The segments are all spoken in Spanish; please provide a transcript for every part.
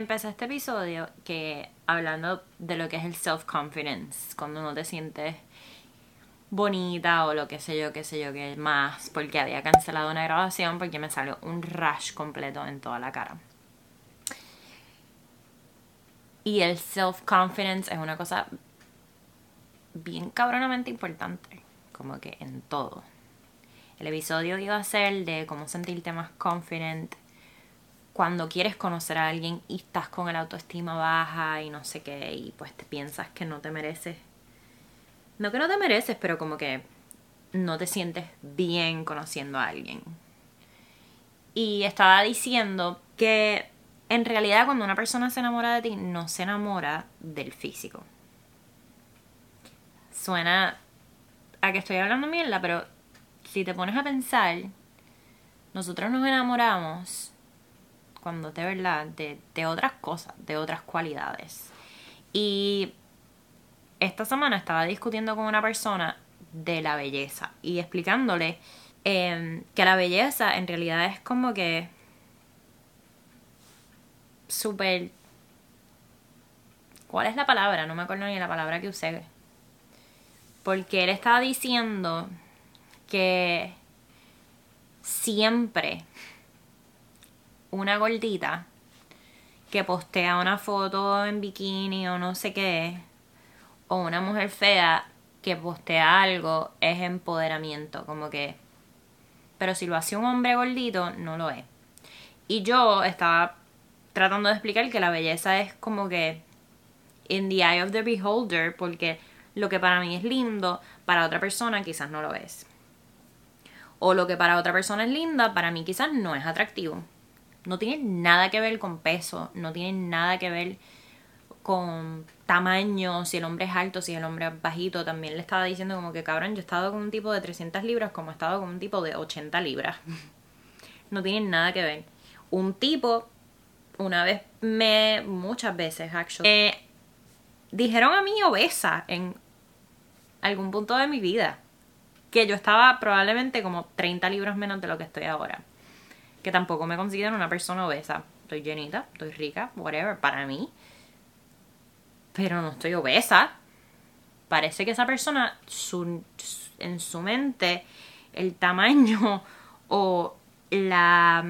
Empecé este episodio que hablando de lo que es el self-confidence, cuando no te sientes bonita o lo que sé yo, qué sé yo, qué más, porque había cancelado una grabación porque me salió un rash completo en toda la cara. Y el self-confidence es una cosa bien cabronamente importante, como que en todo. El episodio iba a ser de cómo sentirte más confident cuando quieres conocer a alguien y estás con el autoestima baja y no sé qué, y pues te piensas que no te mereces. No que no te mereces, pero como que no te sientes bien conociendo a alguien. Y estaba diciendo que en realidad cuando una persona se enamora de ti, no se enamora del físico. Suena a que estoy hablando mierda, pero si te pones a pensar, nosotros nos enamoramos cuando de verdad, de, otras cosas, de otras cualidades. Y esta semana estaba discutiendo con una persona de la belleza y explicándole em, que la belleza en realidad es como que súper... ¿Cuál es la palabra? No me acuerdo ni la palabra que usé. Porque él estaba diciendo que siempre una gordita que postea una foto en bikini o no sé qué, o una mujer fea que postea algo, es empoderamiento, como que... Pero si lo hace un hombre gordito, no lo es. Y yo estaba tratando de explicar que la belleza es como que in the eye of the beholder, porque lo que para mí es lindo, para otra persona quizás no lo es. O lo que para otra persona es linda, para mí quizás no es atractivo. No tiene nada que ver con peso, no tiene nada que ver con tamaño, si el hombre es alto, si el hombre es bajito. También le estaba diciendo como que, cabrón, yo he estado con un tipo de 300 libras como he estado con un tipo de 80 libras. no tiene nada que ver. Un tipo, una vez me, muchas veces, actually, dijeron a mí obesa en algún punto de mi vida. Que yo estaba probablemente como 30 libras menos de lo que estoy ahora que tampoco me considero una persona obesa. Estoy llenita, estoy rica, whatever, para mí. Pero no estoy obesa. Parece que esa persona, en su mente, el tamaño o la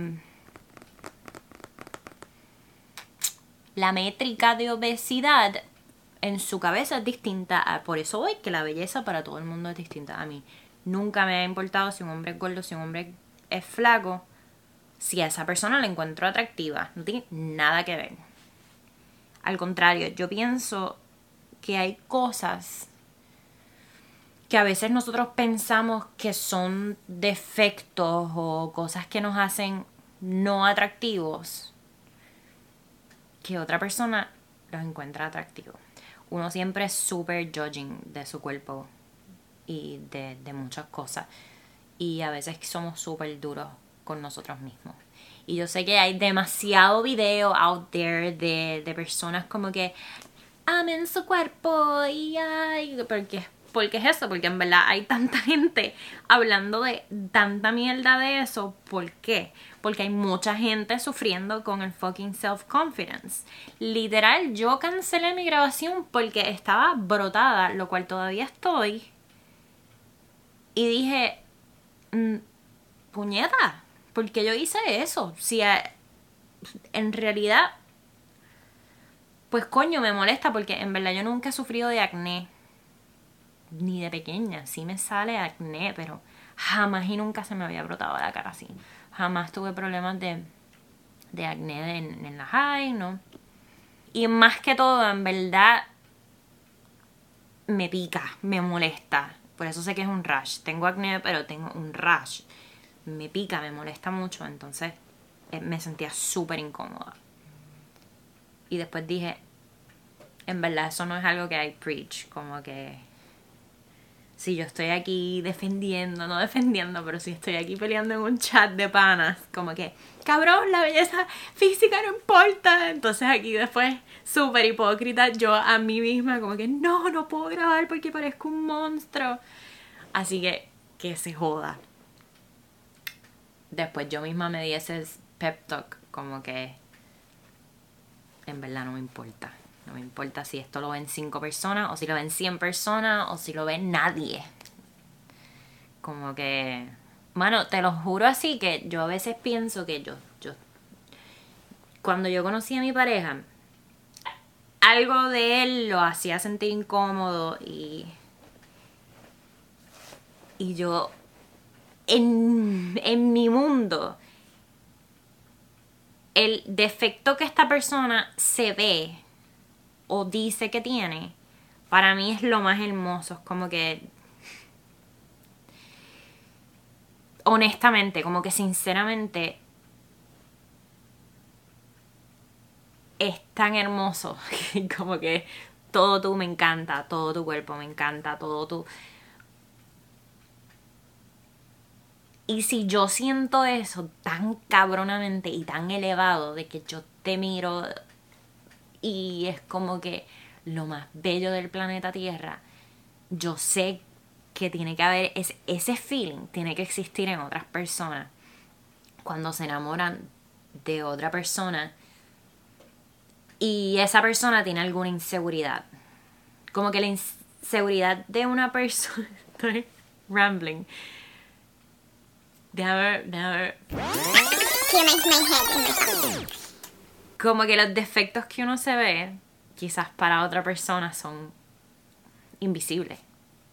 la métrica de obesidad en su cabeza es distinta. por eso hoy que la belleza para todo el mundo es distinta. A mí nunca me ha importado si un hombre es gordo, si un hombre es flaco si a esa persona la encuentro atractiva. No tiene nada que ver. Al contrario, yo pienso que hay cosas que a veces nosotros pensamos que son defectos o cosas que nos hacen no atractivos, que otra persona los encuentra atractivos. Uno siempre es súper judging de su cuerpo y de, muchas cosas. Y a veces somos súper duros con nosotros mismos. Y yo sé que hay demasiado video out there de, de personas como que amen su cuerpo y ay, porque, porque es eso, porque en verdad hay tanta gente hablando de tanta mierda de eso. ¿Por qué? Porque hay mucha gente sufriendo con el fucking self-confidence. Literal, yo cancelé mi grabación porque estaba brotada, lo cual todavía estoy. Y dije, mm, puñeta, porque yo hice eso. Si en realidad, pues coño, me molesta porque en verdad yo nunca he sufrido de acné. Ni de pequeña. Sí me sale acné, pero jamás y nunca se me había brotado la cara así. Jamás tuve problemas de, de acné en, en la high, ¿no? Y más que todo, en verdad, me pica, me molesta. Por eso sé que es un rash. Tengo acné, pero tengo un rash me pica, me molesta mucho, entonces eh, me sentía súper incómoda. Y después dije, en verdad eso no es algo que hay preach, como que si yo estoy aquí defendiendo, no defendiendo, pero si estoy aquí peleando en un chat de panas, como que, cabrón, la belleza física no importa. Entonces aquí después, súper hipócrita, yo a mí misma, como que, no, no puedo grabar porque parezco un monstruo. Así que, que se joda después yo misma me di ese pep talk, como que en verdad no me importa. No me importa si esto lo ven 5 personas, o si lo ven 100 personas, o si lo ven nadie. Como que. Mano, te lo juro así que yo a veces pienso que yo. yo cuando yo conocí a mi pareja, algo de él lo hacía sentir incómodo y. Y yo. En, en mi mundo el defecto que esta persona se ve o dice que tiene, para mí es lo más hermoso. Es como que. Honestamente, como que sinceramente. Es tan hermoso. como que todo tú me encanta, todo tu cuerpo me encanta, todo tu. Y si yo siento eso tan cabronamente y tan elevado de que yo te miro y es como que lo más bello del planeta Tierra, yo sé que tiene que haber ese, feeling, tiene que existir en otras personas. Cuando se enamoran de otra persona y esa persona tiene alguna inseguridad. Como que la inseguridad de una persona... Estoy rambling Déjame ver, Como que los defectos que uno se ve, quizás para otra persona son invisibles.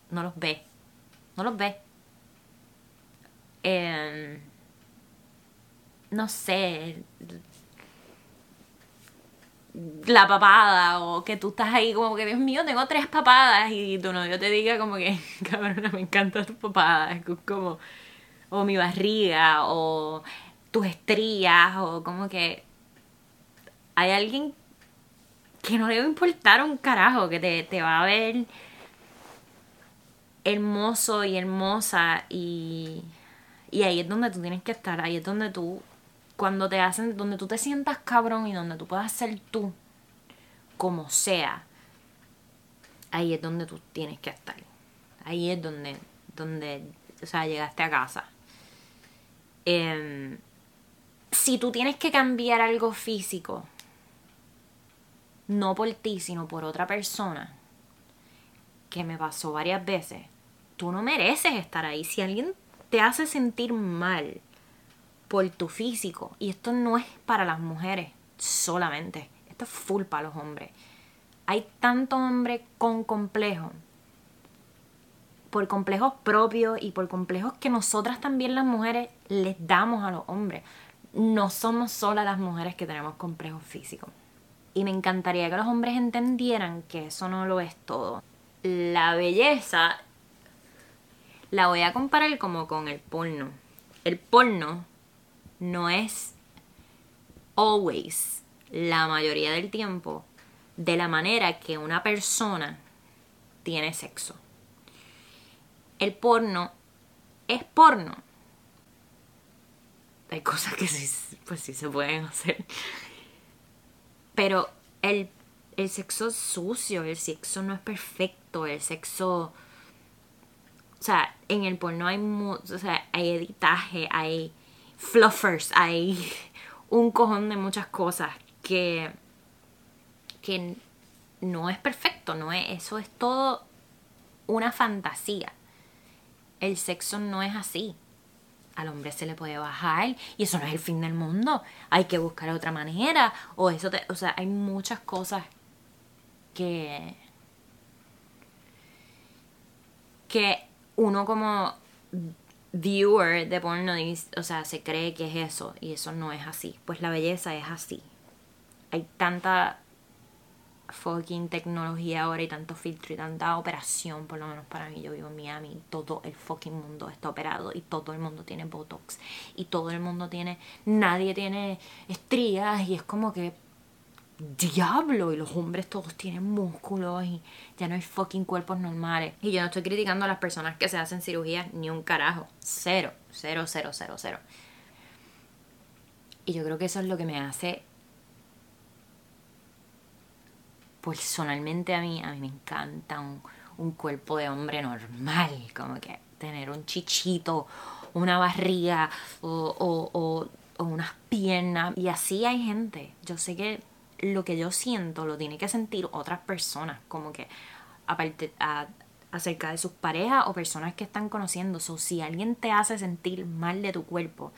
No los ve. No los ve. Em, no sé. La papada, o que tú estás ahí como que, Dios mío, tengo tres papadas, y tu novio te diga como que, cabrona, me encanta tu papada. Es como o mi barriga, o tus estrías, o como que hay alguien que no le va a importar un carajo, que te, te va a ver hermoso y hermosa y, y ahí es donde tú tienes que estar, ahí es donde tú, cuando te hacen, donde tú te sientas cabrón y donde tú puedas ser tú, como sea, ahí es donde tú tienes que estar, ahí es donde, donde, o sea, llegaste a casa. Em, si tú tienes que cambiar algo físico, no por ti, sino por otra persona, que me pasó varias veces, tú no mereces estar ahí. Si alguien te hace sentir mal por tu físico, y esto no es para las mujeres solamente, esto es full para los hombres. Hay tanto hombre con complejo por complejos propios y por complejos que nosotras también las mujeres les damos a los hombres. No somos solas las mujeres que tenemos complejos físicos. Y me encantaría que los hombres entendieran que eso no lo es todo. La belleza la voy a comparar como con el porno. El porno no es always, la mayoría del tiempo, de la manera que una persona tiene sexo el porno es porno. Hay cosas que sí, pues sí se pueden hacer. Pero el, el sexo es sucio, el sexo no es perfecto, el sexo... O sea, en el porno hay, o sea, hay editaje, hay fluffers, hay un cojón de muchas cosas que, que no es perfecto, no es, eso es todo una fantasía el sexo no es así. Al hombre se le puede bajar y eso no es el fin del mundo. Hay que buscar otra manera. O eso o sea, hay muchas cosas que. que uno como viewer de porno, o sea, se cree que es eso y eso no es así. Pues la belleza es así. Hay tanta fucking tecnología ahora y tanto filtro y tanta operación, por lo menos para mí, yo vivo en Miami, todo el fucking mundo está operado y todo el mundo tiene Botox y todo el mundo tiene, nadie tiene estrías y es como que diablo y los hombres todos tienen músculos y ya no hay fucking cuerpos normales. Y yo no estoy criticando a las personas que se hacen cirugías ni un carajo, cero, cero, cero, cero, cero. Y yo creo que eso es lo que me hace personalmente a mí, a mí me encanta un, cuerpo de hombre normal, como que tener un chichito, una barriga o, o, unas piernas. Y así hay gente. Yo sé que lo que yo siento lo tiene que sentir otras personas, como que aparte acerca de sus parejas o personas que están conociendo. So, si alguien te hace sentir mal de tu cuerpo,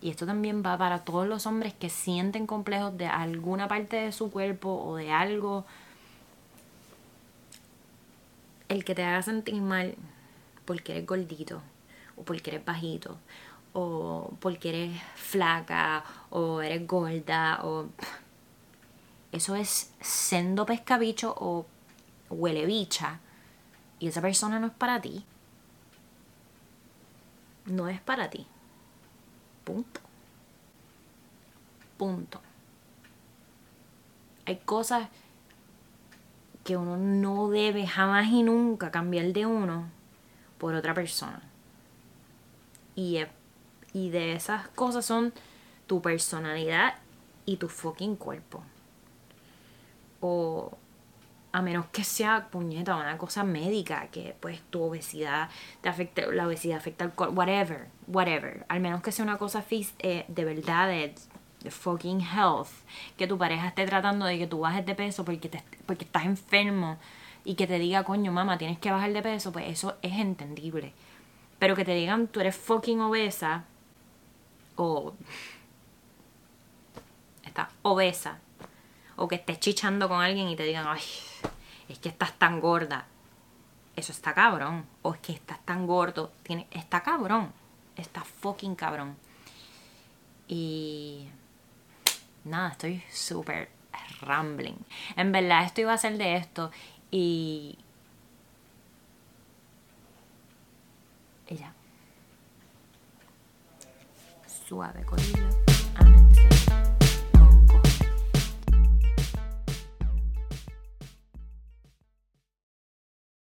y esto también va para todos los hombres que sienten complejos de alguna parte de su cuerpo o de algo, el que te haga sentir mal porque eres gordito o porque eres bajito o porque eres flaca o eres gorda o eso es sendo pescabicho o huele bicha y esa persona no es para ti. No es para ti. Punto. Punto. Hay cosas que uno no debe jamás y nunca cambiar de uno por otra persona. Y, y de esas cosas son tu personalidad y tu fucking cuerpo. O a menos que sea puñeta una cosa médica que pues tu obesidad te afecte la obesidad afecta al cuerpo whatever whatever. Al menos que sea una cosa eh, de verdad de, fucking health que tu pareja esté tratando de que tú bajes de peso porque te, porque estás enfermo y que te diga coño mamá tienes que bajar de peso pues eso es entendible. Pero que te digan tú eres fucking obesa o estás obesa o que estés chichando con alguien y te digan ay es que estás tan gorda. Eso está cabrón. O es que estás tan gordo. Tiene, está cabrón. Está fucking cabrón. Y nada, estoy súper rambling. En verdad, esto iba a ser de esto. Y. Ya. Suave, colilla.